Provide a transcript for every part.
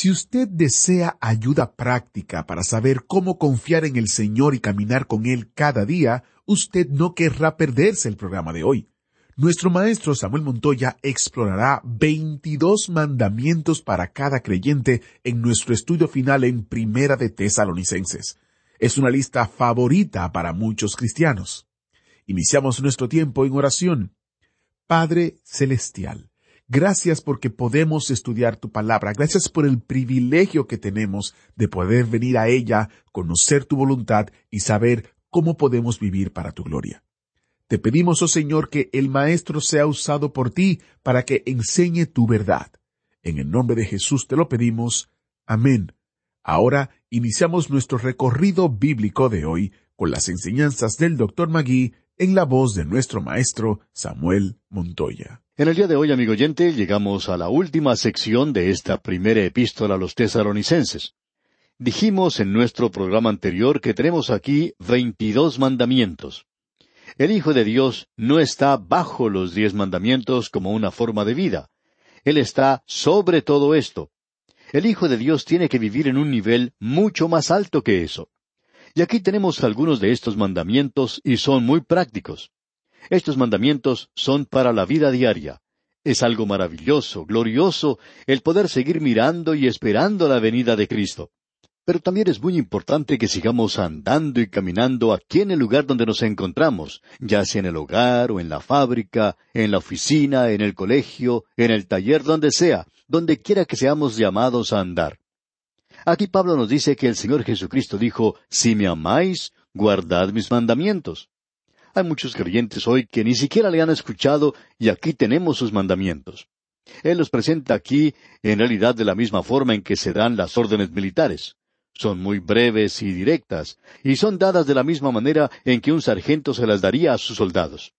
Si usted desea ayuda práctica para saber cómo confiar en el Señor y caminar con Él cada día, usted no querrá perderse el programa de hoy. Nuestro maestro Samuel Montoya explorará 22 mandamientos para cada creyente en nuestro estudio final en Primera de Tesalonicenses. Es una lista favorita para muchos cristianos. Iniciamos nuestro tiempo en oración. Padre Celestial, Gracias porque podemos estudiar tu palabra. Gracias por el privilegio que tenemos de poder venir a ella, conocer tu voluntad y saber cómo podemos vivir para tu gloria. Te pedimos, oh Señor, que el Maestro sea usado por ti para que enseñe tu verdad. En el nombre de Jesús te lo pedimos. Amén. Ahora iniciamos nuestro recorrido bíblico de hoy con las enseñanzas del Dr. Magui en la voz de nuestro maestro Samuel Montoya. En el día de hoy, amigo oyente, llegamos a la última sección de esta primera epístola a los tesaronicenses. Dijimos en nuestro programa anterior que tenemos aquí veintidós mandamientos. El Hijo de Dios no está bajo los diez mandamientos como una forma de vida. Él está sobre todo esto. El Hijo de Dios tiene que vivir en un nivel mucho más alto que eso. Y aquí tenemos algunos de estos mandamientos y son muy prácticos. Estos mandamientos son para la vida diaria. Es algo maravilloso, glorioso, el poder seguir mirando y esperando la venida de Cristo. Pero también es muy importante que sigamos andando y caminando aquí en el lugar donde nos encontramos, ya sea en el hogar o en la fábrica, en la oficina, en el colegio, en el taller, donde sea, donde quiera que seamos llamados a andar. Aquí Pablo nos dice que el Señor Jesucristo dijo, Si me amáis, guardad mis mandamientos. Hay muchos creyentes hoy que ni siquiera le han escuchado y aquí tenemos sus mandamientos. Él los presenta aquí en realidad de la misma forma en que se dan las órdenes militares. Son muy breves y directas, y son dadas de la misma manera en que un sargento se las daría a sus soldados.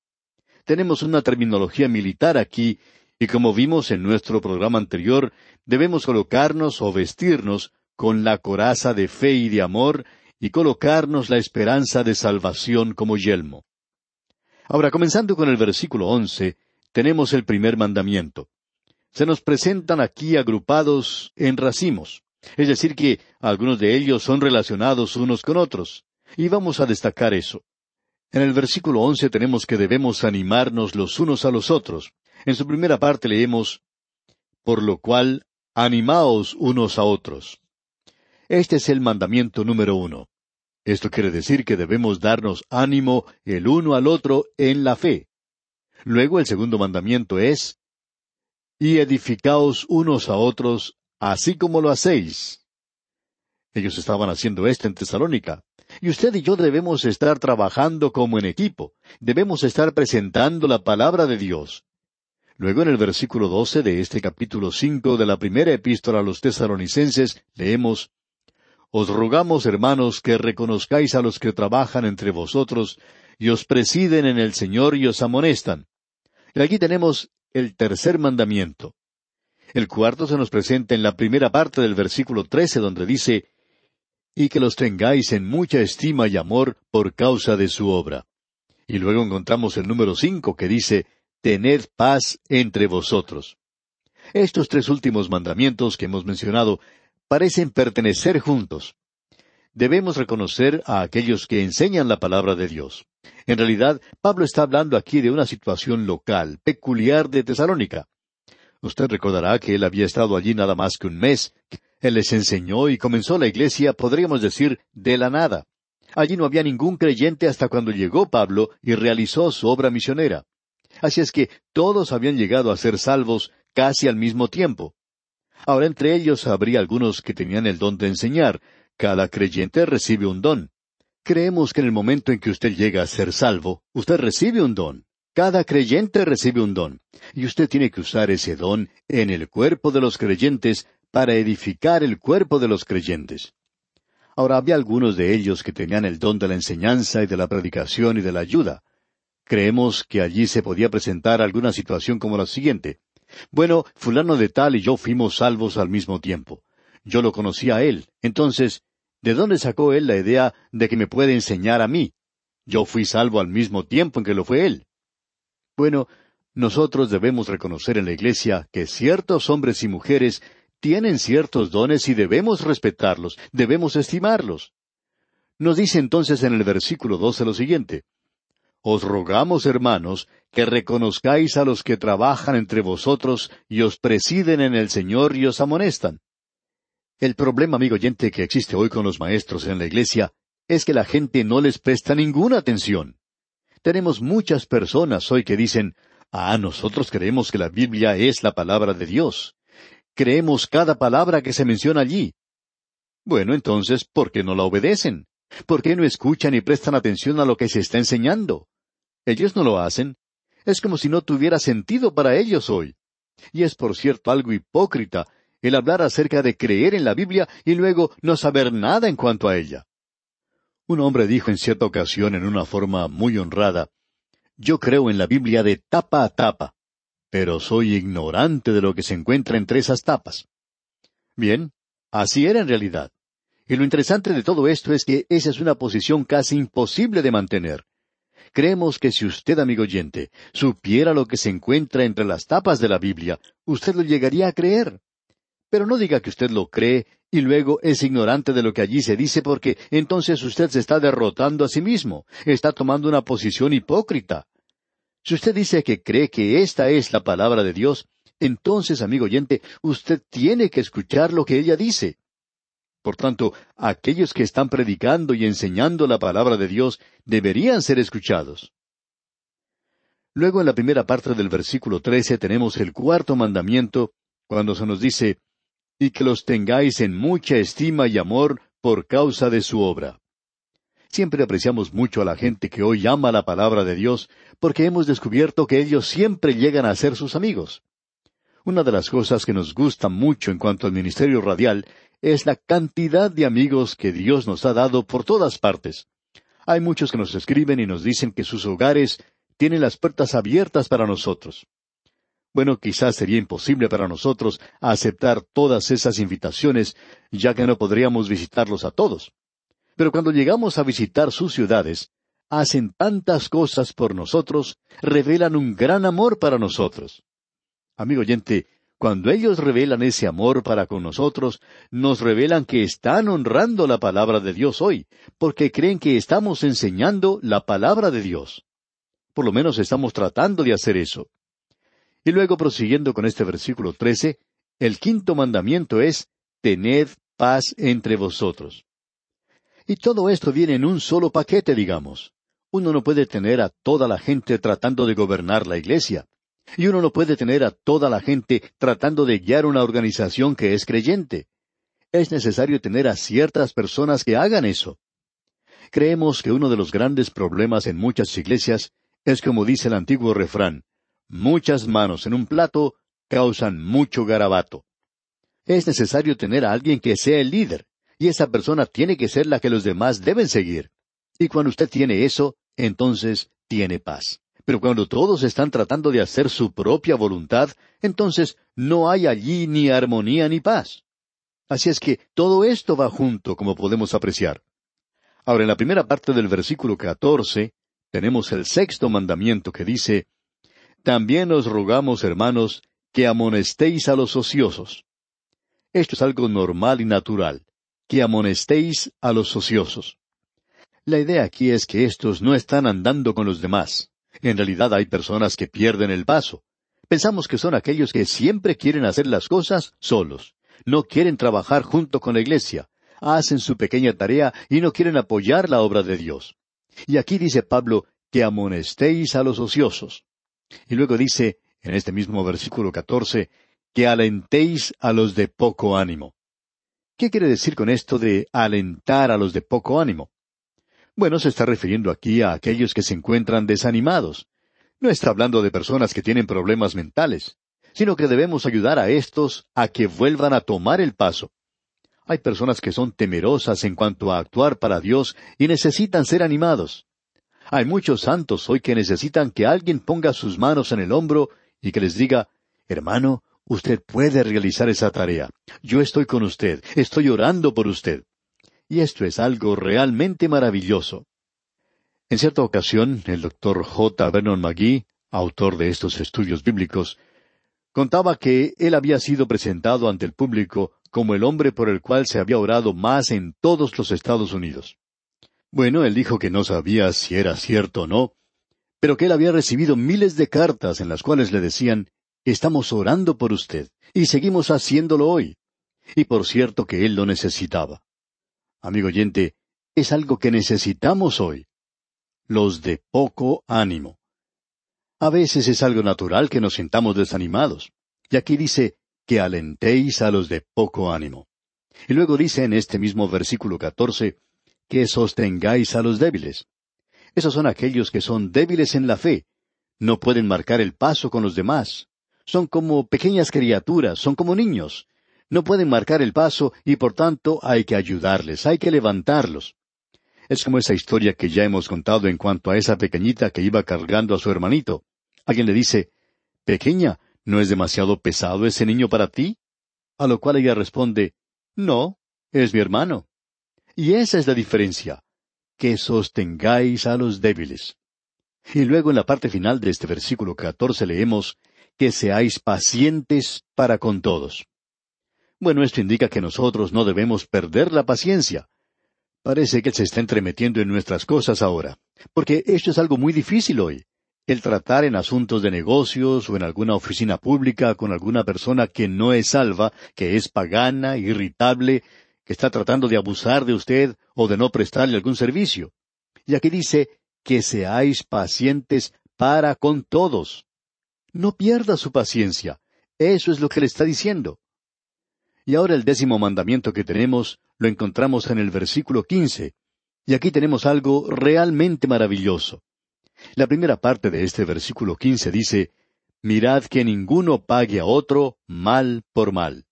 Tenemos una terminología militar aquí, y como vimos en nuestro programa anterior, debemos colocarnos o vestirnos con la coraza de fe y de amor, y colocarnos la esperanza de salvación como yelmo. Ahora, comenzando con el versículo once, tenemos el primer mandamiento. Se nos presentan aquí agrupados en racimos, es decir, que algunos de ellos son relacionados unos con otros, y vamos a destacar eso. En el versículo once tenemos que debemos animarnos los unos a los otros. En su primera parte leemos, por lo cual, animaos unos a otros. Este es el mandamiento número uno. Esto quiere decir que debemos darnos ánimo el uno al otro en la fe. Luego el segundo mandamiento es, y edificaos unos a otros, así como lo hacéis. Ellos estaban haciendo esto en Tesalónica. Y usted y yo debemos estar trabajando como en equipo. Debemos estar presentando la palabra de Dios. Luego en el versículo doce de este capítulo cinco de la primera epístola a los tesalonicenses leemos os rogamos, hermanos, que reconozcáis a los que trabajan entre vosotros y os presiden en el Señor y os amonestan. Y aquí tenemos el tercer mandamiento. El cuarto se nos presenta en la primera parte del versículo trece, donde dice, y que los tengáis en mucha estima y amor por causa de su obra. Y luego encontramos el número cinco que dice, Tened paz entre vosotros. Estos tres últimos mandamientos que hemos mencionado parecen pertenecer juntos. Debemos reconocer a aquellos que enseñan la palabra de Dios. En realidad, Pablo está hablando aquí de una situación local, peculiar de Tesalónica. Usted recordará que él había estado allí nada más que un mes. Él les enseñó y comenzó la iglesia, podríamos decir, de la nada. Allí no había ningún creyente hasta cuando llegó Pablo y realizó su obra misionera. Así es que todos habían llegado a ser salvos casi al mismo tiempo. Ahora entre ellos habría algunos que tenían el don de enseñar. Cada creyente recibe un don. Creemos que en el momento en que usted llega a ser salvo, usted recibe un don. Cada creyente recibe un don. Y usted tiene que usar ese don en el cuerpo de los creyentes para edificar el cuerpo de los creyentes. Ahora había algunos de ellos que tenían el don de la enseñanza y de la predicación y de la ayuda. Creemos que allí se podía presentar alguna situación como la siguiente. Bueno, fulano de tal y yo fuimos salvos al mismo tiempo. Yo lo conocí a él. Entonces, ¿de dónde sacó él la idea de que me puede enseñar a mí? Yo fui salvo al mismo tiempo en que lo fue él. Bueno, nosotros debemos reconocer en la Iglesia que ciertos hombres y mujeres tienen ciertos dones y debemos respetarlos, debemos estimarlos. Nos dice entonces en el versículo doce lo siguiente os rogamos, hermanos, que reconozcáis a los que trabajan entre vosotros y os presiden en el Señor y os amonestan. El problema, amigo oyente, que existe hoy con los maestros en la iglesia es que la gente no les presta ninguna atención. Tenemos muchas personas hoy que dicen, ah, nosotros creemos que la Biblia es la palabra de Dios. Creemos cada palabra que se menciona allí. Bueno, entonces, ¿por qué no la obedecen? ¿Por qué no escuchan y prestan atención a lo que se está enseñando? Ellos no lo hacen. Es como si no tuviera sentido para ellos hoy. Y es por cierto algo hipócrita el hablar acerca de creer en la Biblia y luego no saber nada en cuanto a ella. Un hombre dijo en cierta ocasión en una forma muy honrada, Yo creo en la Biblia de tapa a tapa, pero soy ignorante de lo que se encuentra entre esas tapas. Bien, así era en realidad. Y lo interesante de todo esto es que esa es una posición casi imposible de mantener. Creemos que si usted, amigo oyente, supiera lo que se encuentra entre las tapas de la Biblia, usted lo llegaría a creer. Pero no diga que usted lo cree y luego es ignorante de lo que allí se dice porque entonces usted se está derrotando a sí mismo, está tomando una posición hipócrita. Si usted dice que cree que esta es la palabra de Dios, entonces, amigo oyente, usted tiene que escuchar lo que ella dice. Por tanto, aquellos que están predicando y enseñando la palabra de Dios deberían ser escuchados. Luego en la primera parte del versículo trece tenemos el cuarto mandamiento, cuando se nos dice, y que los tengáis en mucha estima y amor por causa de su obra. Siempre apreciamos mucho a la gente que hoy ama la palabra de Dios, porque hemos descubierto que ellos siempre llegan a ser sus amigos. Una de las cosas que nos gusta mucho en cuanto al ministerio radial es la cantidad de amigos que Dios nos ha dado por todas partes. Hay muchos que nos escriben y nos dicen que sus hogares tienen las puertas abiertas para nosotros. Bueno, quizás sería imposible para nosotros aceptar todas esas invitaciones, ya que no podríamos visitarlos a todos. Pero cuando llegamos a visitar sus ciudades, hacen tantas cosas por nosotros, revelan un gran amor para nosotros. Amigo oyente, cuando ellos revelan ese amor para con nosotros, nos revelan que están honrando la palabra de Dios hoy, porque creen que estamos enseñando la palabra de Dios. Por lo menos estamos tratando de hacer eso. Y luego prosiguiendo con este versículo trece, el quinto mandamiento es, tened paz entre vosotros. Y todo esto viene en un solo paquete, digamos. Uno no puede tener a toda la gente tratando de gobernar la iglesia. Y uno no puede tener a toda la gente tratando de guiar una organización que es creyente. Es necesario tener a ciertas personas que hagan eso. Creemos que uno de los grandes problemas en muchas iglesias es como dice el antiguo refrán, muchas manos en un plato causan mucho garabato. Es necesario tener a alguien que sea el líder, y esa persona tiene que ser la que los demás deben seguir. Y cuando usted tiene eso, entonces tiene paz. Pero cuando todos están tratando de hacer su propia voluntad, entonces no hay allí ni armonía ni paz. Así es que todo esto va junto, como podemos apreciar. Ahora, en la primera parte del versículo catorce, tenemos el sexto mandamiento que dice, También os rogamos, hermanos, que amonestéis a los ociosos. Esto es algo normal y natural, que amonestéis a los ociosos. La idea aquí es que estos no están andando con los demás. En realidad hay personas que pierden el paso. Pensamos que son aquellos que siempre quieren hacer las cosas solos. No quieren trabajar junto con la iglesia. Hacen su pequeña tarea y no quieren apoyar la obra de Dios. Y aquí dice Pablo que amonestéis a los ociosos. Y luego dice, en este mismo versículo catorce, que alentéis a los de poco ánimo. ¿Qué quiere decir con esto de alentar a los de poco ánimo? Bueno, se está refiriendo aquí a aquellos que se encuentran desanimados. No está hablando de personas que tienen problemas mentales, sino que debemos ayudar a estos a que vuelvan a tomar el paso. Hay personas que son temerosas en cuanto a actuar para Dios y necesitan ser animados. Hay muchos santos hoy que necesitan que alguien ponga sus manos en el hombro y que les diga, hermano, usted puede realizar esa tarea. Yo estoy con usted, estoy orando por usted. Y esto es algo realmente maravilloso. En cierta ocasión, el doctor J. Vernon McGee, autor de estos estudios bíblicos, contaba que él había sido presentado ante el público como el hombre por el cual se había orado más en todos los Estados Unidos. Bueno, él dijo que no sabía si era cierto o no, pero que él había recibido miles de cartas en las cuales le decían, estamos orando por usted, y seguimos haciéndolo hoy. Y por cierto que él lo necesitaba. Amigo oyente, es algo que necesitamos hoy. Los de poco ánimo. A veces es algo natural que nos sintamos desanimados. Y aquí dice, que alentéis a los de poco ánimo. Y luego dice en este mismo versículo catorce, que sostengáis a los débiles. Esos son aquellos que son débiles en la fe. No pueden marcar el paso con los demás. Son como pequeñas criaturas, son como niños no pueden marcar el paso y por tanto hay que ayudarles, hay que levantarlos. Es como esa historia que ya hemos contado en cuanto a esa pequeñita que iba cargando a su hermanito. Alguien le dice, Pequeña, ¿no es demasiado pesado ese niño para ti? A lo cual ella responde, No, es mi hermano. Y esa es la diferencia, que sostengáis a los débiles. Y luego en la parte final de este versículo catorce leemos, que seáis pacientes para con todos. Bueno, esto indica que nosotros no debemos perder la paciencia. Parece que Él se está entremetiendo en nuestras cosas ahora, porque esto es algo muy difícil hoy. El tratar en asuntos de negocios o en alguna oficina pública con alguna persona que no es salva, que es pagana, irritable, que está tratando de abusar de usted o de no prestarle algún servicio. Y aquí dice que seáis pacientes para con todos. No pierda su paciencia. Eso es lo que le está diciendo. Y ahora el décimo mandamiento que tenemos lo encontramos en el versículo quince. Y aquí tenemos algo realmente maravilloso. La primera parte de este versículo quince dice, Mirad que ninguno pague a otro mal por mal.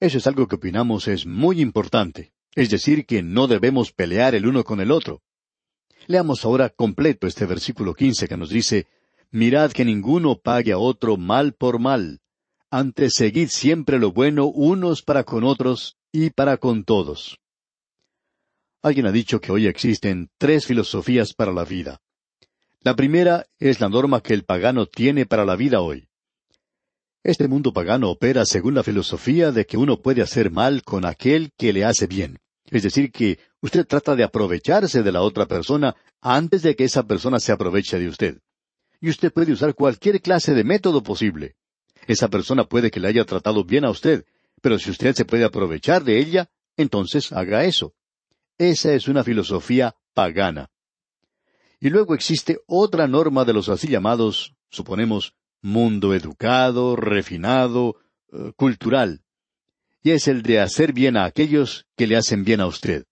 Eso es algo que opinamos es muy importante, es decir, que no debemos pelear el uno con el otro. Leamos ahora completo este versículo quince que nos dice, Mirad que ninguno pague a otro mal por mal, antes seguid siempre lo bueno unos para con otros y para con todos. Alguien ha dicho que hoy existen tres filosofías para la vida. La primera es la norma que el pagano tiene para la vida hoy. Este mundo pagano opera según la filosofía de que uno puede hacer mal con aquel que le hace bien. Es decir, que usted trata de aprovecharse de la otra persona antes de que esa persona se aproveche de usted. Y usted puede usar cualquier clase de método posible. Esa persona puede que le haya tratado bien a usted, pero si usted se puede aprovechar de ella, entonces haga eso. Esa es una filosofía pagana. Y luego existe otra norma de los así llamados, suponemos, mundo educado, refinado, eh, cultural. Y es el de hacer bien a aquellos que le hacen bien a usted.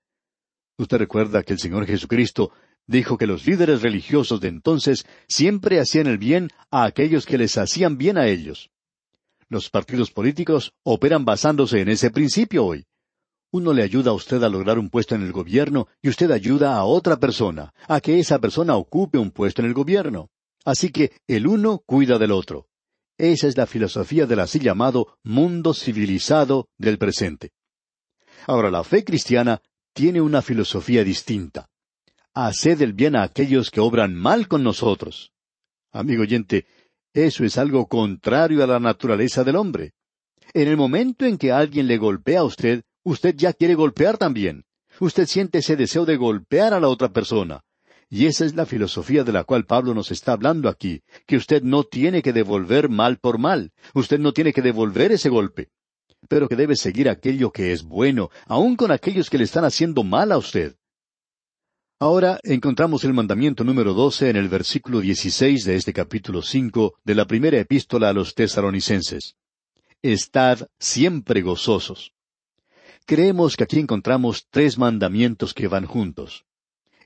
Usted recuerda que el Señor Jesucristo dijo que los líderes religiosos de entonces siempre hacían el bien a aquellos que les hacían bien a ellos. Los partidos políticos operan basándose en ese principio hoy. Uno le ayuda a usted a lograr un puesto en el gobierno y usted ayuda a otra persona a que esa persona ocupe un puesto en el gobierno. Así que el uno cuida del otro. Esa es la filosofía del así llamado mundo civilizado del presente. Ahora, la fe cristiana tiene una filosofía distinta. Haced el bien a aquellos que obran mal con nosotros. Amigo oyente, eso es algo contrario a la naturaleza del hombre. En el momento en que alguien le golpea a usted, usted ya quiere golpear también. Usted siente ese deseo de golpear a la otra persona. Y esa es la filosofía de la cual Pablo nos está hablando aquí, que usted no tiene que devolver mal por mal, usted no tiene que devolver ese golpe, pero que debe seguir aquello que es bueno, aun con aquellos que le están haciendo mal a usted. Ahora encontramos el mandamiento número doce en el versículo dieciséis de este capítulo cinco de la primera epístola a los tesaronicenses. Estad siempre gozosos. Creemos que aquí encontramos tres mandamientos que van juntos.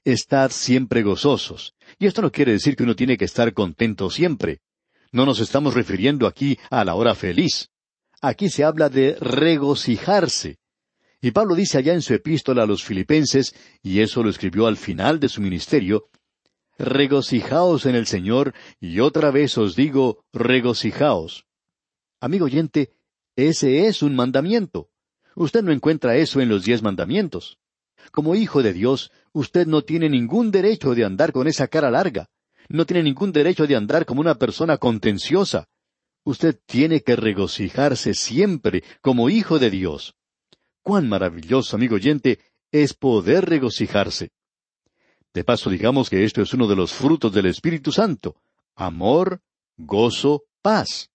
Estad siempre gozosos. Y esto no quiere decir que uno tiene que estar contento siempre. No nos estamos refiriendo aquí a la hora feliz. Aquí se habla de regocijarse. Y Pablo dice allá en su epístola a los filipenses, y eso lo escribió al final de su ministerio, regocijaos en el Señor, y otra vez os digo, regocijaos. Amigo oyente, ese es un mandamiento. Usted no encuentra eso en los diez mandamientos. Como hijo de Dios, usted no tiene ningún derecho de andar con esa cara larga. No tiene ningún derecho de andar como una persona contenciosa. Usted tiene que regocijarse siempre como hijo de Dios. Cuán maravilloso, amigo oyente, es poder regocijarse. De paso, digamos que esto es uno de los frutos del Espíritu Santo. Amor, gozo, paz.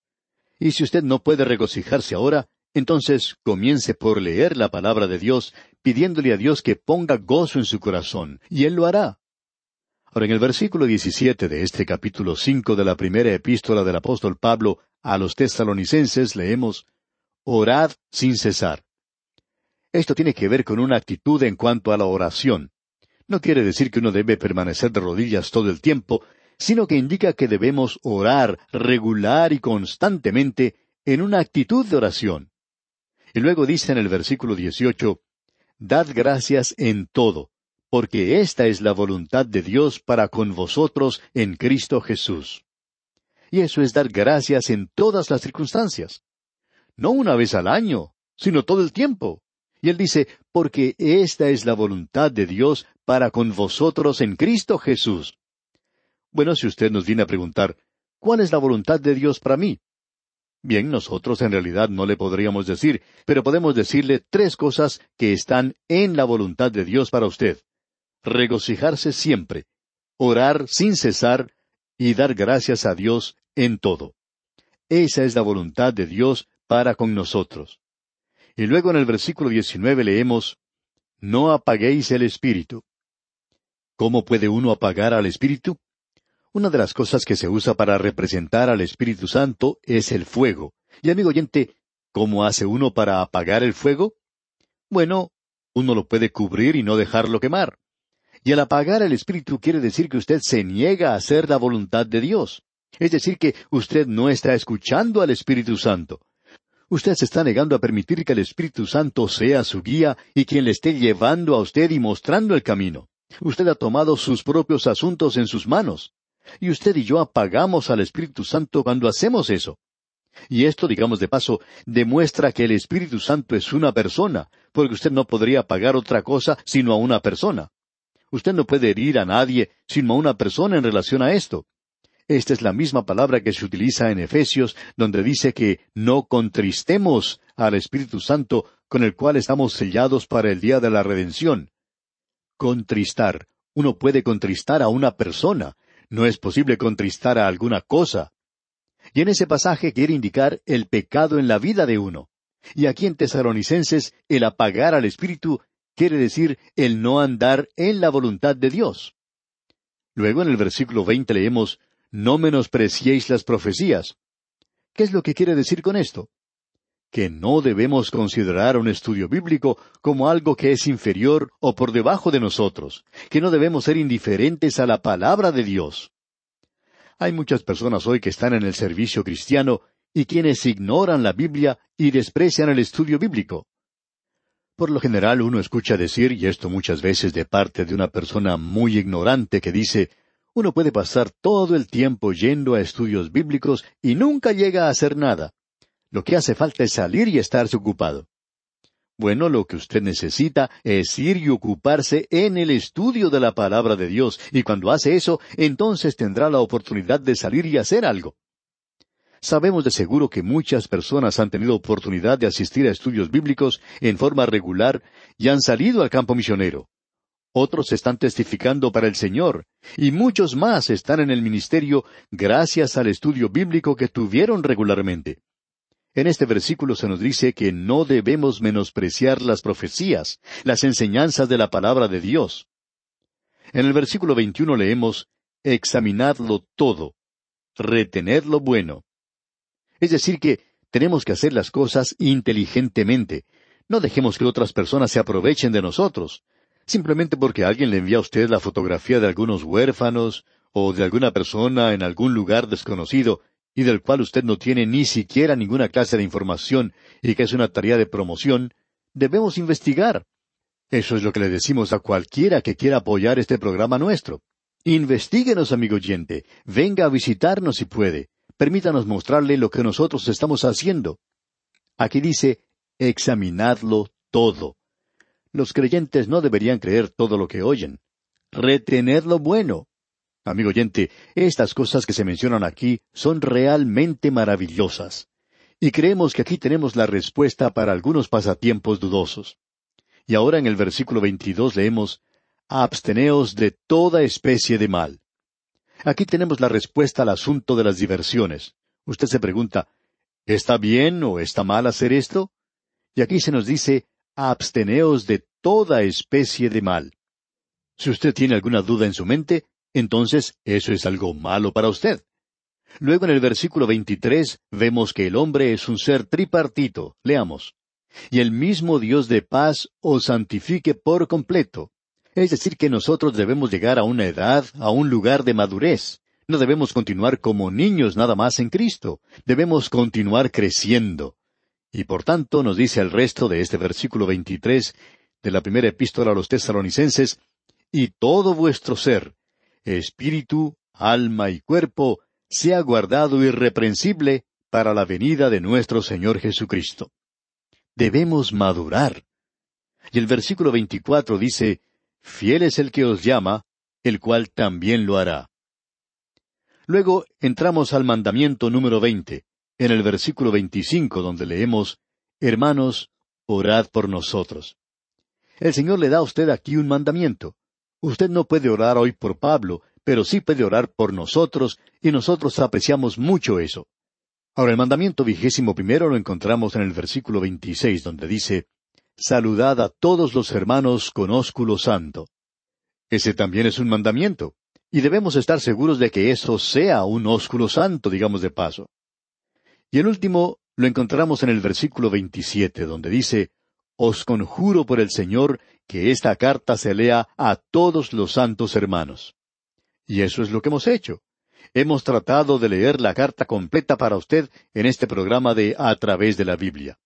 Y si usted no puede regocijarse ahora, entonces comience por leer la palabra de Dios, pidiéndole a Dios que ponga gozo en su corazón, y Él lo hará. Ahora, en el versículo 17 de este capítulo cinco de la primera epístola del apóstol Pablo a los tesalonicenses leemos, Orad sin cesar. Esto tiene que ver con una actitud en cuanto a la oración. No quiere decir que uno debe permanecer de rodillas todo el tiempo, sino que indica que debemos orar regular y constantemente en una actitud de oración. Y luego dice en el versículo 18, Dad gracias en todo, porque esta es la voluntad de Dios para con vosotros en Cristo Jesús. Y eso es dar gracias en todas las circunstancias. No una vez al año, sino todo el tiempo. Y él dice, porque esta es la voluntad de Dios para con vosotros en Cristo Jesús. Bueno, si usted nos viene a preguntar, ¿cuál es la voluntad de Dios para mí? Bien, nosotros en realidad no le podríamos decir, pero podemos decirle tres cosas que están en la voluntad de Dios para usted. Regocijarse siempre, orar sin cesar y dar gracias a Dios en todo. Esa es la voluntad de Dios para con nosotros. Y luego en el versículo 19 leemos, No apaguéis el espíritu. ¿Cómo puede uno apagar al espíritu? Una de las cosas que se usa para representar al Espíritu Santo es el fuego. Y amigo oyente, ¿cómo hace uno para apagar el fuego? Bueno, uno lo puede cubrir y no dejarlo quemar. Y al apagar el Espíritu quiere decir que usted se niega a hacer la voluntad de Dios. Es decir, que usted no está escuchando al Espíritu Santo. Usted se está negando a permitir que el Espíritu Santo sea su guía y quien le esté llevando a usted y mostrando el camino. Usted ha tomado sus propios asuntos en sus manos. Y usted y yo apagamos al Espíritu Santo cuando hacemos eso. Y esto, digamos de paso, demuestra que el Espíritu Santo es una persona, porque usted no podría apagar otra cosa sino a una persona. Usted no puede herir a nadie sino a una persona en relación a esto. Esta es la misma palabra que se utiliza en Efesios, donde dice que no contristemos al Espíritu Santo con el cual estamos sellados para el día de la redención. Contristar. Uno puede contristar a una persona, no es posible contristar a alguna cosa. Y en ese pasaje quiere indicar el pecado en la vida de uno. Y aquí en Tesalonicenses, el apagar al Espíritu quiere decir el no andar en la voluntad de Dios. Luego en el versículo veinte leemos, No menospreciéis las profecías. ¿Qué es lo que quiere decir con esto? que no debemos considerar un estudio bíblico como algo que es inferior o por debajo de nosotros, que no debemos ser indiferentes a la palabra de Dios. Hay muchas personas hoy que están en el servicio cristiano y quienes ignoran la Biblia y desprecian el estudio bíblico. Por lo general uno escucha decir, y esto muchas veces de parte de una persona muy ignorante que dice, Uno puede pasar todo el tiempo yendo a estudios bíblicos y nunca llega a hacer nada. Lo que hace falta es salir y estarse ocupado. Bueno, lo que usted necesita es ir y ocuparse en el estudio de la palabra de Dios, y cuando hace eso, entonces tendrá la oportunidad de salir y hacer algo. Sabemos de seguro que muchas personas han tenido oportunidad de asistir a estudios bíblicos en forma regular y han salido al campo misionero. Otros están testificando para el Señor, y muchos más están en el ministerio gracias al estudio bíblico que tuvieron regularmente. En este versículo se nos dice que no debemos menospreciar las profecías, las enseñanzas de la palabra de Dios. En el versículo 21 leemos, examinadlo todo, retened lo bueno. Es decir, que tenemos que hacer las cosas inteligentemente. No dejemos que otras personas se aprovechen de nosotros simplemente porque alguien le envía a usted la fotografía de algunos huérfanos o de alguna persona en algún lugar desconocido y del cual usted no tiene ni siquiera ninguna clase de información y que es una tarea de promoción, debemos investigar. Eso es lo que le decimos a cualquiera que quiera apoyar este programa nuestro. Investíguenos, amigo oyente. Venga a visitarnos si puede. Permítanos mostrarle lo que nosotros estamos haciendo. Aquí dice, examinadlo todo. Los creyentes no deberían creer todo lo que oyen. Retener lo bueno. Amigo oyente, estas cosas que se mencionan aquí son realmente maravillosas. Y creemos que aquí tenemos la respuesta para algunos pasatiempos dudosos. Y ahora en el versículo 22 leemos, Absteneos de toda especie de mal. Aquí tenemos la respuesta al asunto de las diversiones. Usted se pregunta, ¿está bien o está mal hacer esto? Y aquí se nos dice, absteneos de toda especie de mal. Si usted tiene alguna duda en su mente, entonces eso es algo malo para usted. Luego en el versículo 23 vemos que el hombre es un ser tripartito. Leamos. Y el mismo Dios de paz os santifique por completo. Es decir, que nosotros debemos llegar a una edad, a un lugar de madurez. No debemos continuar como niños nada más en Cristo. Debemos continuar creciendo. Y por tanto nos dice el resto de este versículo 23 de la primera epístola a los tesaronicenses, y todo vuestro ser, espíritu, alma y cuerpo, sea guardado irreprensible para la venida de nuestro Señor Jesucristo. Debemos madurar. Y el versículo 24 dice, Fiel es el que os llama, el cual también lo hará. Luego entramos al mandamiento número 20, en el versículo 25, donde leemos, Hermanos, orad por nosotros. El Señor le da a usted aquí un mandamiento. Usted no puede orar hoy por Pablo, pero sí puede orar por nosotros, y nosotros apreciamos mucho eso. Ahora, el mandamiento vigésimo primero lo encontramos en el versículo 26, donde dice, Saludad a todos los hermanos con ósculo santo. Ese también es un mandamiento, y debemos estar seguros de que eso sea un ósculo santo, digamos de paso. Y el último lo encontramos en el versículo 27, donde dice, Os conjuro por el Señor que esta carta se lea a todos los santos hermanos. Y eso es lo que hemos hecho. Hemos tratado de leer la carta completa para usted en este programa de A través de la Biblia.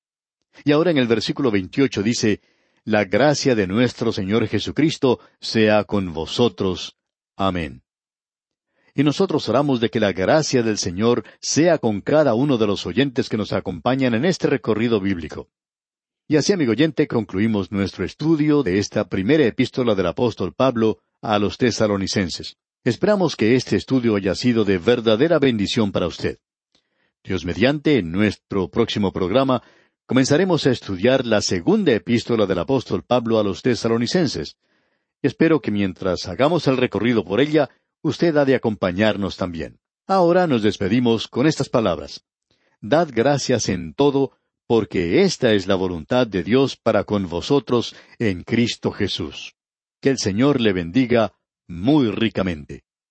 Y ahora en el versículo 28 dice, La gracia de nuestro Señor Jesucristo sea con vosotros. Amén. Y nosotros oramos de que la gracia del Señor sea con cada uno de los oyentes que nos acompañan en este recorrido bíblico. Y así, amigo oyente, concluimos nuestro estudio de esta primera epístola del apóstol Pablo a los tesaronicenses. Esperamos que este estudio haya sido de verdadera bendición para usted. Dios mediante, en nuestro próximo programa, comenzaremos a estudiar la segunda epístola del apóstol Pablo a los tesaronicenses. Espero que mientras hagamos el recorrido por ella, usted ha de acompañarnos también. Ahora nos despedimos con estas palabras. Dad gracias en todo, porque esta es la voluntad de Dios para con vosotros en Cristo Jesús. Que el Señor le bendiga muy ricamente.